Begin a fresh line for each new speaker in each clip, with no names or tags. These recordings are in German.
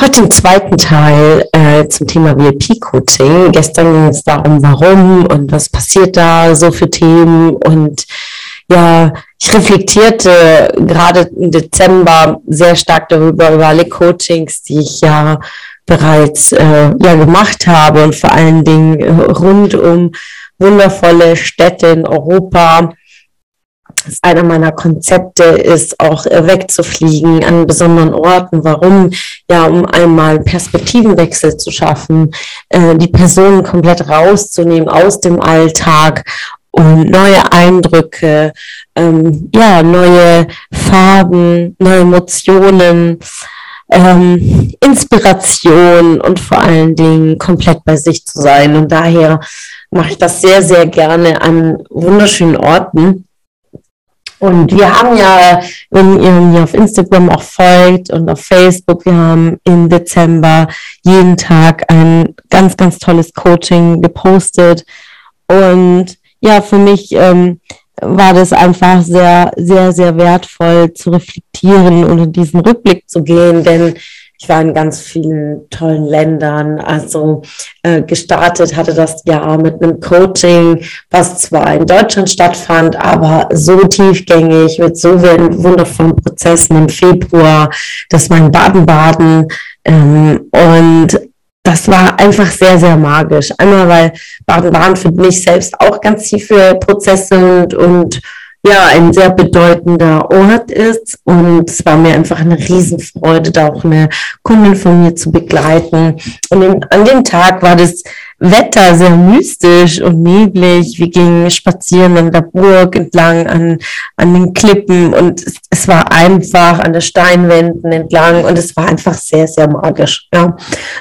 Heute im zweiten Teil äh, zum Thema VIP-Coaching. Gestern ging es darum, warum und was passiert da so für Themen. Und ja, ich reflektierte gerade im Dezember sehr stark darüber, über alle Coachings, die ich ja bereits äh, ja gemacht habe und vor allen Dingen rund um wundervolle Städte in Europa, einer meiner Konzepte ist, auch äh, wegzufliegen an besonderen Orten. Warum? Ja, um einmal Perspektivenwechsel zu schaffen, äh, die Personen komplett rauszunehmen aus dem Alltag und neue Eindrücke, ähm, ja, neue Farben, neue Emotionen, ähm, Inspiration und vor allen Dingen komplett bei sich zu sein. Und daher mache ich das sehr, sehr gerne an wunderschönen Orten und wir haben ja, wenn ihr mir auf Instagram auch folgt und auf Facebook, wir haben im Dezember jeden Tag ein ganz, ganz tolles Coaching gepostet. Und ja, für mich ähm, war das einfach sehr, sehr, sehr wertvoll zu reflektieren und in diesen Rückblick zu gehen, denn ich war in ganz vielen tollen Ländern. Also äh, gestartet hatte das Jahr mit einem Coaching, was zwar in Deutschland stattfand, aber so tiefgängig mit so wundervollen Prozessen im Februar. Das war in Baden-Baden. Ähm, und das war einfach sehr, sehr magisch. Einmal, weil Baden-Baden für mich selbst auch ganz tiefe Prozesse und, und ja ein sehr bedeutender Ort ist. Und es war mir einfach eine Riesenfreude, da auch eine Kundin von mir zu begleiten. Und in, an dem Tag war das Wetter sehr mystisch und neblig. Wir gingen spazieren an der Burg entlang, an, an den Klippen und es, es war einfach an der Steinwänden entlang und es war einfach sehr, sehr magisch. Ja.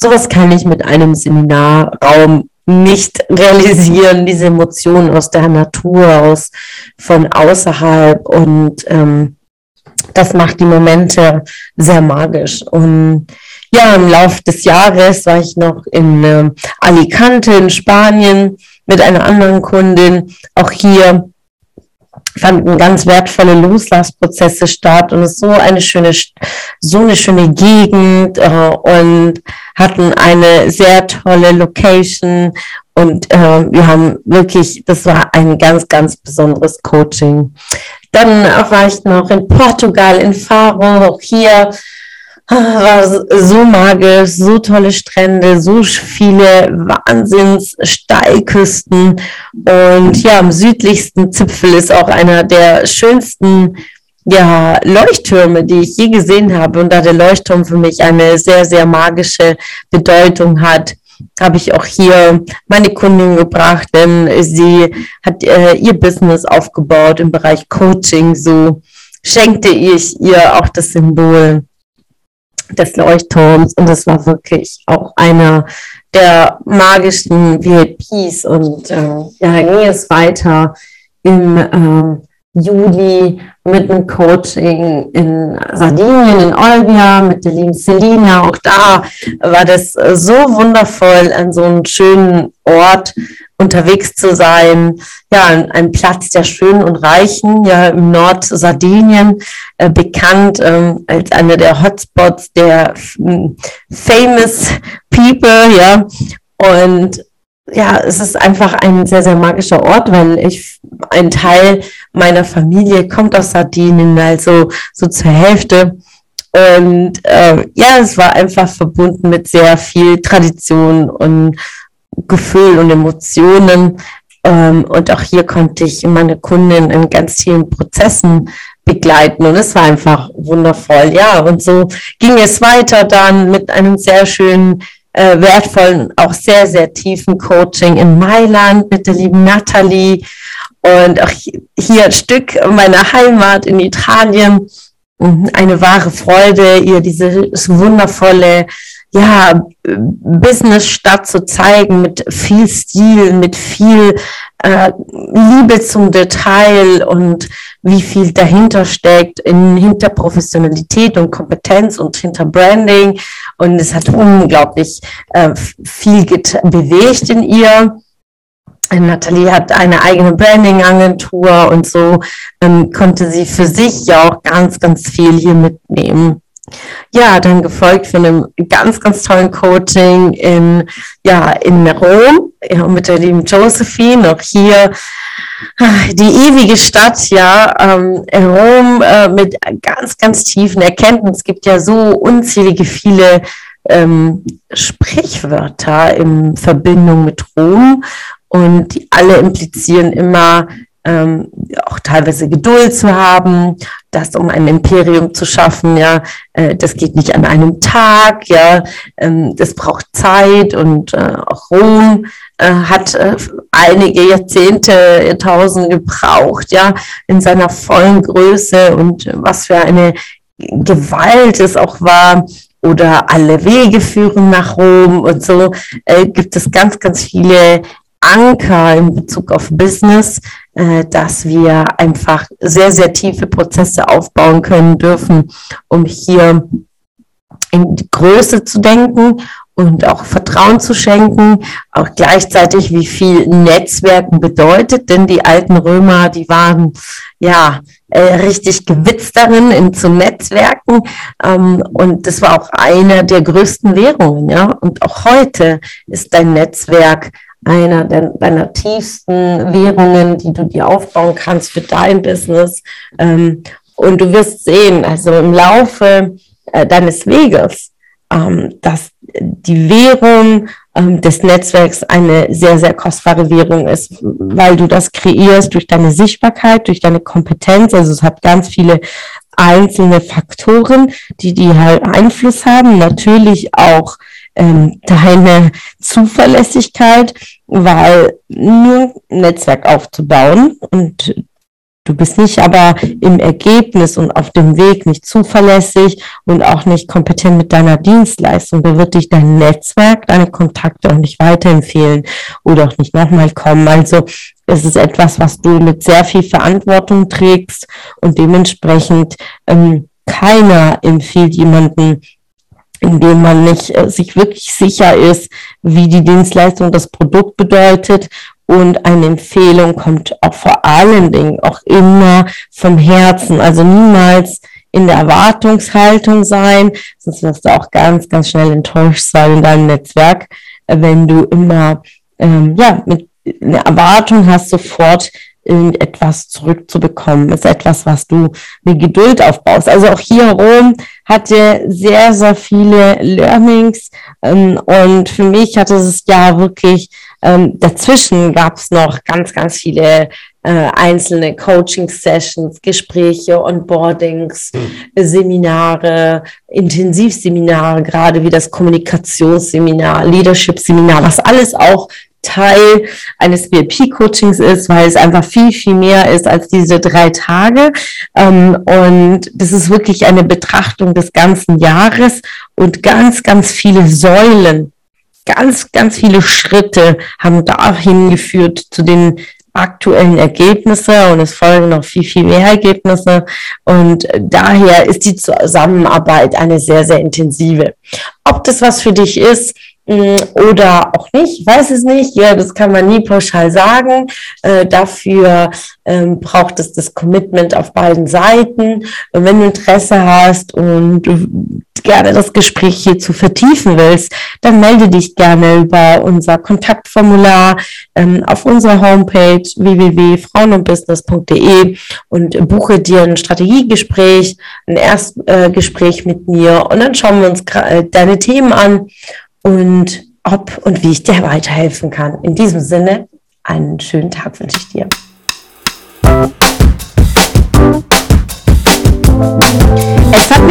Sowas kann ich mit einem Seminarraum nicht realisieren, diese Emotionen aus der Natur, aus von außerhalb und ähm, das macht die Momente sehr magisch. Und ja, im Laufe des Jahres war ich noch in äh, Alicante in Spanien mit einer anderen Kundin. Auch hier fanden ganz wertvolle Loslassprozesse statt und es ist so eine schöne, so eine schöne Gegend äh, und hatten eine sehr tolle Location und äh, wir haben wirklich, das war ein ganz, ganz besonderes Coaching. Dann war ich noch in Portugal, in Faro, auch hier war so magisch, so tolle Strände, so viele Wahnsinns-Steilküsten. Und ja, am südlichsten Zipfel ist auch einer der schönsten ja, Leuchttürme, die ich je gesehen habe. Und da der Leuchtturm für mich eine sehr, sehr magische Bedeutung hat, habe ich auch hier meine Kundin gebracht, denn sie hat äh, ihr Business aufgebaut im Bereich Coaching. So schenkte ich ihr auch das Symbol des Leuchtturms und das war wirklich auch einer der magischen VIPs und äh, ja, ging es weiter im äh, Juli mit einem Coaching in Sardinien, in Olbia, mit der lieben Selina. Auch da war das so wundervoll, an so einem schönen Ort unterwegs zu sein. Ja, ein Platz der Schönen und Reichen, ja, im Nord-Sardinien, äh, bekannt ähm, als einer der Hotspots der famous people, ja. Und ja, es ist einfach ein sehr, sehr magischer Ort, weil ich, ein Teil meiner Familie kommt aus Sardinien, also so zur Hälfte. Und äh, ja, es war einfach verbunden mit sehr viel Tradition und Gefühl und Emotionen. Ähm, und auch hier konnte ich meine Kunden in ganz vielen Prozessen begleiten und es war einfach wundervoll. Ja, und so ging es weiter dann mit einem sehr schönen äh, wertvollen, auch sehr, sehr tiefen Coaching in Mailand mit der lieben Nathalie und auch hier ein Stück meiner Heimat in Italien. Eine wahre Freude, ihr dieses wundervolle ja, Business statt zu zeigen mit viel Stil, mit viel äh, Liebe zum Detail und wie viel dahinter steckt, in, hinter Professionalität und Kompetenz und hinter Branding. Und es hat unglaublich äh, viel bewegt in ihr. Nathalie hat eine eigene Branding-Agentur und so ähm, konnte sie für sich ja auch ganz, ganz viel hier mitnehmen. Ja, dann gefolgt von einem ganz, ganz tollen Coaching in, ja, in Rom, ja, mit der lieben Josephine, auch hier ah, die ewige Stadt, ja, ähm, Rom äh, mit ganz, ganz tiefen Erkenntnissen. Es gibt ja so unzählige viele ähm, Sprichwörter in Verbindung mit Rom und die alle implizieren immer ähm, auch teilweise Geduld zu haben, das um ein Imperium zu schaffen, ja, äh, das geht nicht an einem Tag, ja, ähm, das braucht Zeit und äh, auch Rom äh, hat äh, einige Jahrzehnte, Jahrtausende gebraucht, ja, in seiner vollen Größe und was für eine Gewalt es auch war, oder alle Wege führen nach Rom und so äh, gibt es ganz, ganz viele Anker in Bezug auf Business, äh, dass wir einfach sehr, sehr tiefe Prozesse aufbauen können dürfen, um hier in die Größe zu denken und auch Vertrauen zu schenken, auch gleichzeitig wie viel Netzwerken bedeutet, denn die alten Römer, die waren ja äh, richtig gewitzt darin, in zu Netzwerken. Ähm, und das war auch eine der größten Währungen, ja. Und auch heute ist dein Netzwerk einer deiner tiefsten Währungen, die du dir aufbauen kannst für dein Business. Ähm, und du wirst sehen, also im Laufe äh, deines Weges, ähm, dass die Währung ähm, des Netzwerks eine sehr, sehr kostbare Währung ist, weil du das kreierst durch deine Sichtbarkeit, durch deine Kompetenz. Also es hat ganz viele einzelne Faktoren, die die halt Einfluss haben. Natürlich auch ähm, deine Zuverlässigkeit, weil nur ein Netzwerk aufzubauen und du bist nicht aber im Ergebnis und auf dem Weg nicht zuverlässig und auch nicht kompetent mit deiner Dienstleistung, da wird dich dein Netzwerk, deine Kontakte auch nicht weiterempfehlen oder auch nicht nochmal kommen. Also es ist etwas, was du mit sehr viel Verantwortung trägst und dementsprechend ähm, keiner empfiehlt jemanden indem man nicht äh, sich wirklich sicher ist, wie die Dienstleistung das Produkt bedeutet. Und eine Empfehlung kommt auch vor allen Dingen auch immer vom Herzen, also niemals in der Erwartungshaltung sein, sonst wirst du auch ganz, ganz schnell enttäuscht sein in deinem Netzwerk, äh, wenn du immer ähm, ja mit einer Erwartung hast, sofort irgendetwas zurückzubekommen, ist etwas, was du mit Geduld aufbaust. Also auch hier Rom hatte sehr, sehr viele Learnings ähm, und für mich hatte es ja wirklich, ähm, dazwischen gab es noch ganz, ganz viele äh, einzelne Coaching-Sessions, Gespräche, Onboardings, mhm. Seminare, Intensivseminare, gerade wie das Kommunikationsseminar, Leadership-Seminar, was alles auch Teil eines VIP-Coachings ist, weil es einfach viel, viel mehr ist als diese drei Tage. Ähm, und das ist wirklich eine Betrachtung des ganzen Jahres und ganz, ganz viele Säulen, ganz, ganz viele Schritte haben dahin geführt zu den aktuellen Ergebnisse und es folgen noch viel, viel mehr Ergebnisse. Und daher ist die Zusammenarbeit eine sehr, sehr intensive. Ob das was für dich ist, oder auch nicht, weiß es nicht. Ja, das kann man nie pauschal sagen. Äh, dafür ähm, braucht es das Commitment auf beiden Seiten. Und wenn du Interesse hast und gerne das Gespräch hier zu vertiefen willst, dann melde dich gerne über unser Kontaktformular ähm, auf unserer Homepage www.frauenundbusiness.de und buche dir ein Strategiegespräch, ein Erstgespräch äh, mit mir und dann schauen wir uns äh, deine Themen an und ob und wie ich dir weiterhelfen kann. In diesem Sinne, einen schönen Tag wünsche ich dir.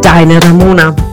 deine Ramona.